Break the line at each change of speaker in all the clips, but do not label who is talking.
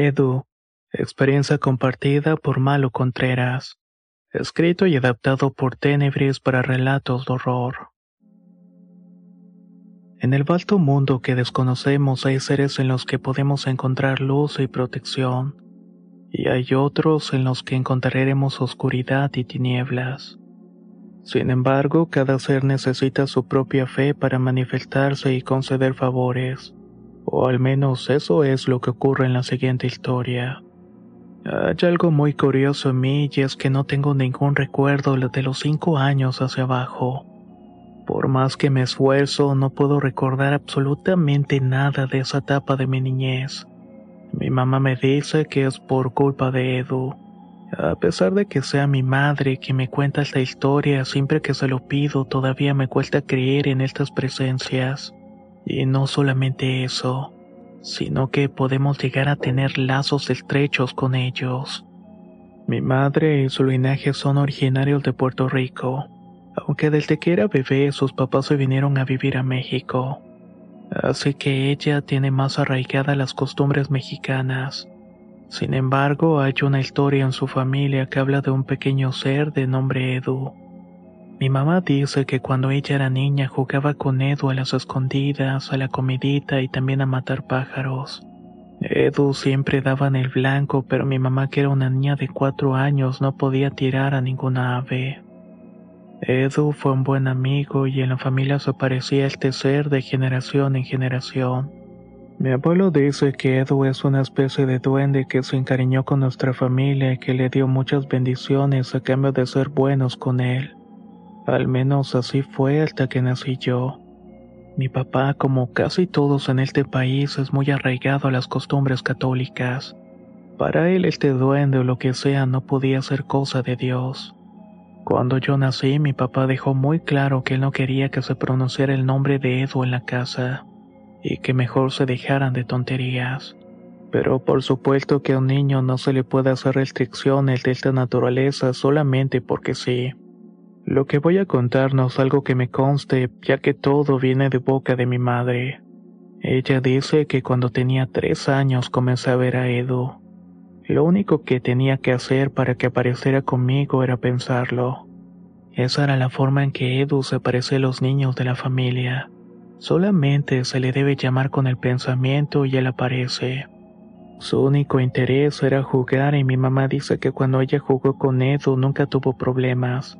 Edu, experiencia compartida por Malo Contreras, escrito y adaptado por Tenebris para relatos de horror. En el vasto mundo que desconocemos hay seres en los que podemos encontrar luz y protección, y hay otros en los que encontraremos oscuridad y tinieblas. Sin embargo, cada ser necesita su propia fe para manifestarse y conceder favores. O al menos eso es lo que ocurre en la siguiente historia. Hay algo muy curioso en mí y es que no tengo ningún recuerdo de los cinco años hacia abajo. Por más que me esfuerzo, no puedo recordar absolutamente nada de esa etapa de mi niñez. Mi mamá me dice que es por culpa de Edu. A pesar de que sea mi madre quien me cuenta esta historia, siempre que se lo pido todavía me cuesta creer en estas presencias. Y no solamente eso, sino que podemos llegar a tener lazos estrechos con ellos. Mi madre y su linaje son originarios de Puerto Rico, aunque desde que era bebé sus papás se vinieron a vivir a México. Así que ella tiene más arraigadas las costumbres mexicanas. Sin embargo, hay una historia en su familia que habla de un pequeño ser de nombre Edu mi mamá dice que cuando ella era niña jugaba con Edu a las escondidas, a la comidita y también a matar pájaros. Edu siempre daba en el blanco, pero mi mamá, que era una niña de cuatro años, no podía tirar a ninguna ave. Edu fue un buen amigo y en la familia se parecía este ser de generación en generación. Mi abuelo dice que Edu es una especie de duende que se encariñó con nuestra familia y que le dio muchas bendiciones a cambio de ser buenos con él. Al menos así fue hasta que nací yo. Mi papá, como casi todos en este país, es muy arraigado a las costumbres católicas. Para él este duende o lo que sea no podía ser cosa de Dios. Cuando yo nací, mi papá dejó muy claro que él no quería que se pronunciara el nombre de Edu en la casa, y que mejor se dejaran de tonterías. Pero por supuesto que a un niño no se le puede hacer restricciones de esta naturaleza solamente porque sí. Lo que voy a contarnos es algo que me conste, ya que todo viene de boca de mi madre. Ella dice que cuando tenía tres años comencé a ver a Edu. Lo único que tenía que hacer para que apareciera conmigo era pensarlo. Esa era la forma en que Edu se parece a los niños de la familia. Solamente se le debe llamar con el pensamiento y él aparece. Su único interés era jugar y mi mamá dice que cuando ella jugó con Edu nunca tuvo problemas.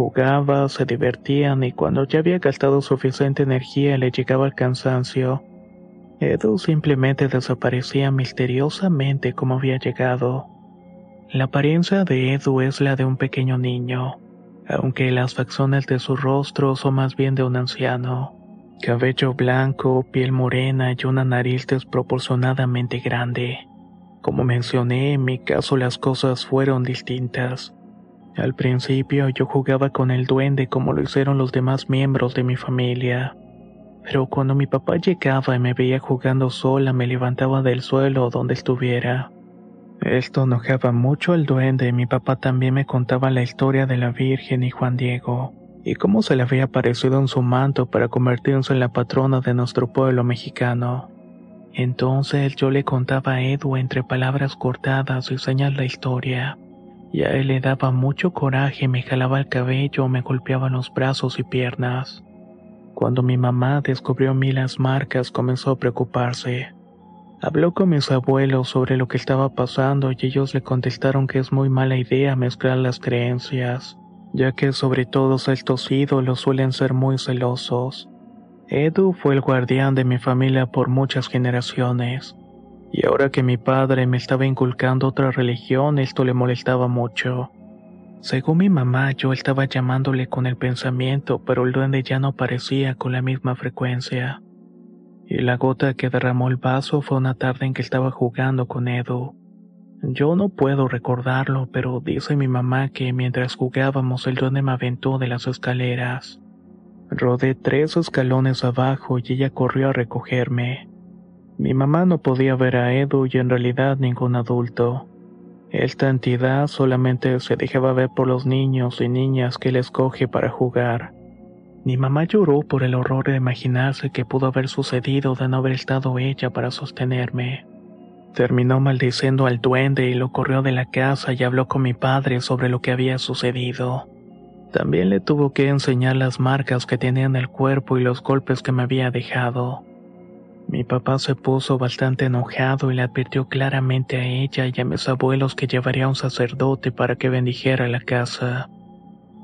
Jugaba, se divertían y cuando ya había gastado suficiente energía le llegaba el cansancio. Edu simplemente desaparecía misteriosamente como había llegado. La apariencia de Edu es la de un pequeño niño, aunque las facciones de su rostro son más bien de un anciano. Cabello blanco, piel morena y una nariz desproporcionadamente grande. Como mencioné, en mi caso las cosas fueron distintas. Al principio yo jugaba con el duende como lo hicieron los demás miembros de mi familia. Pero cuando mi papá llegaba y me veía jugando sola me levantaba del suelo donde estuviera. Esto enojaba mucho al duende y mi papá también me contaba la historia de la Virgen y Juan Diego, y cómo se le había aparecido en su manto para convertirse en la patrona de nuestro pueblo mexicano. Entonces yo le contaba a Edu entre palabras cortadas y señas la historia y él le daba mucho coraje, me jalaba el cabello, me golpeaba los brazos y piernas. Cuando mi mamá descubrió mí las marcas, comenzó a preocuparse. Habló con mis abuelos sobre lo que estaba pasando y ellos le contestaron que es muy mala idea mezclar las creencias, ya que sobre todo estos ídolos suelen ser muy celosos. Edu fue el guardián de mi familia por muchas generaciones. Y ahora que mi padre me estaba inculcando otra religión, esto le molestaba mucho. Según mi mamá, yo estaba llamándole con el pensamiento, pero el duende ya no aparecía con la misma frecuencia. Y la gota que derramó el vaso fue una tarde en que estaba jugando con Edu. Yo no puedo recordarlo, pero dice mi mamá que mientras jugábamos el duende me aventó de las escaleras. Rodé tres escalones abajo y ella corrió a recogerme. Mi mamá no podía ver a Edu y en realidad ningún adulto. Esta entidad solamente se dejaba ver por los niños y niñas que él escoge para jugar. Mi mamá lloró por el horror de imaginarse que pudo haber sucedido de no haber estado ella para sostenerme. Terminó maldiciendo al duende y lo corrió de la casa y habló con mi padre sobre lo que había sucedido. También le tuvo que enseñar las marcas que tenía en el cuerpo y los golpes que me había dejado. Mi papá se puso bastante enojado y le advirtió claramente a ella y a mis abuelos que llevaría a un sacerdote para que bendijera la casa.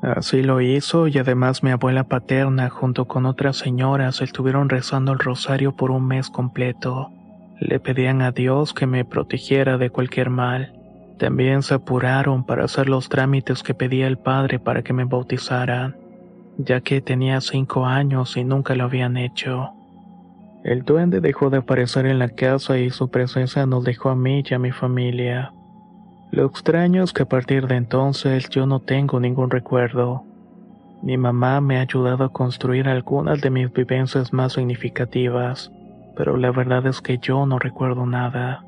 Así lo hizo y además mi abuela paterna junto con otras señoras estuvieron rezando el rosario por un mes completo. Le pedían a Dios que me protegiera de cualquier mal. También se apuraron para hacer los trámites que pedía el padre para que me bautizaran, ya que tenía cinco años y nunca lo habían hecho. El duende dejó de aparecer en la casa y su presencia nos dejó a mí y a mi familia. Lo extraño es que a partir de entonces yo no tengo ningún recuerdo. Mi mamá me ha ayudado a construir algunas de mis vivencias más significativas pero la verdad es que yo no recuerdo nada.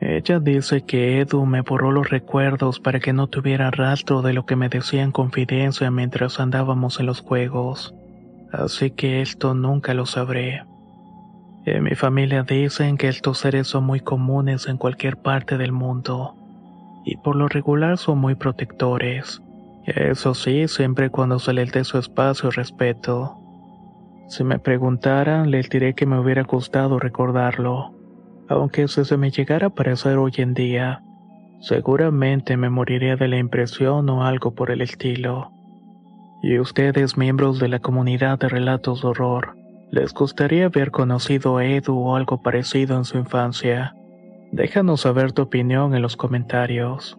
Ella dice que Edu me borró los recuerdos para que no tuviera rastro de lo que me decía en confidencia mientras andábamos en los juegos, así que esto nunca lo sabré. En mi familia dicen que estos seres son muy comunes en cualquier parte del mundo, y por lo regular son muy protectores. Eso sí, siempre cuando se les dé su espacio y respeto. Si me preguntaran, les diré que me hubiera gustado recordarlo, aunque si se me llegara a parecer hoy en día, seguramente me moriría de la impresión o algo por el estilo. Y ustedes, miembros de la comunidad de relatos de horror, ¿les gustaría haber conocido a Edu o algo parecido en su infancia? Déjanos saber tu opinión en los comentarios.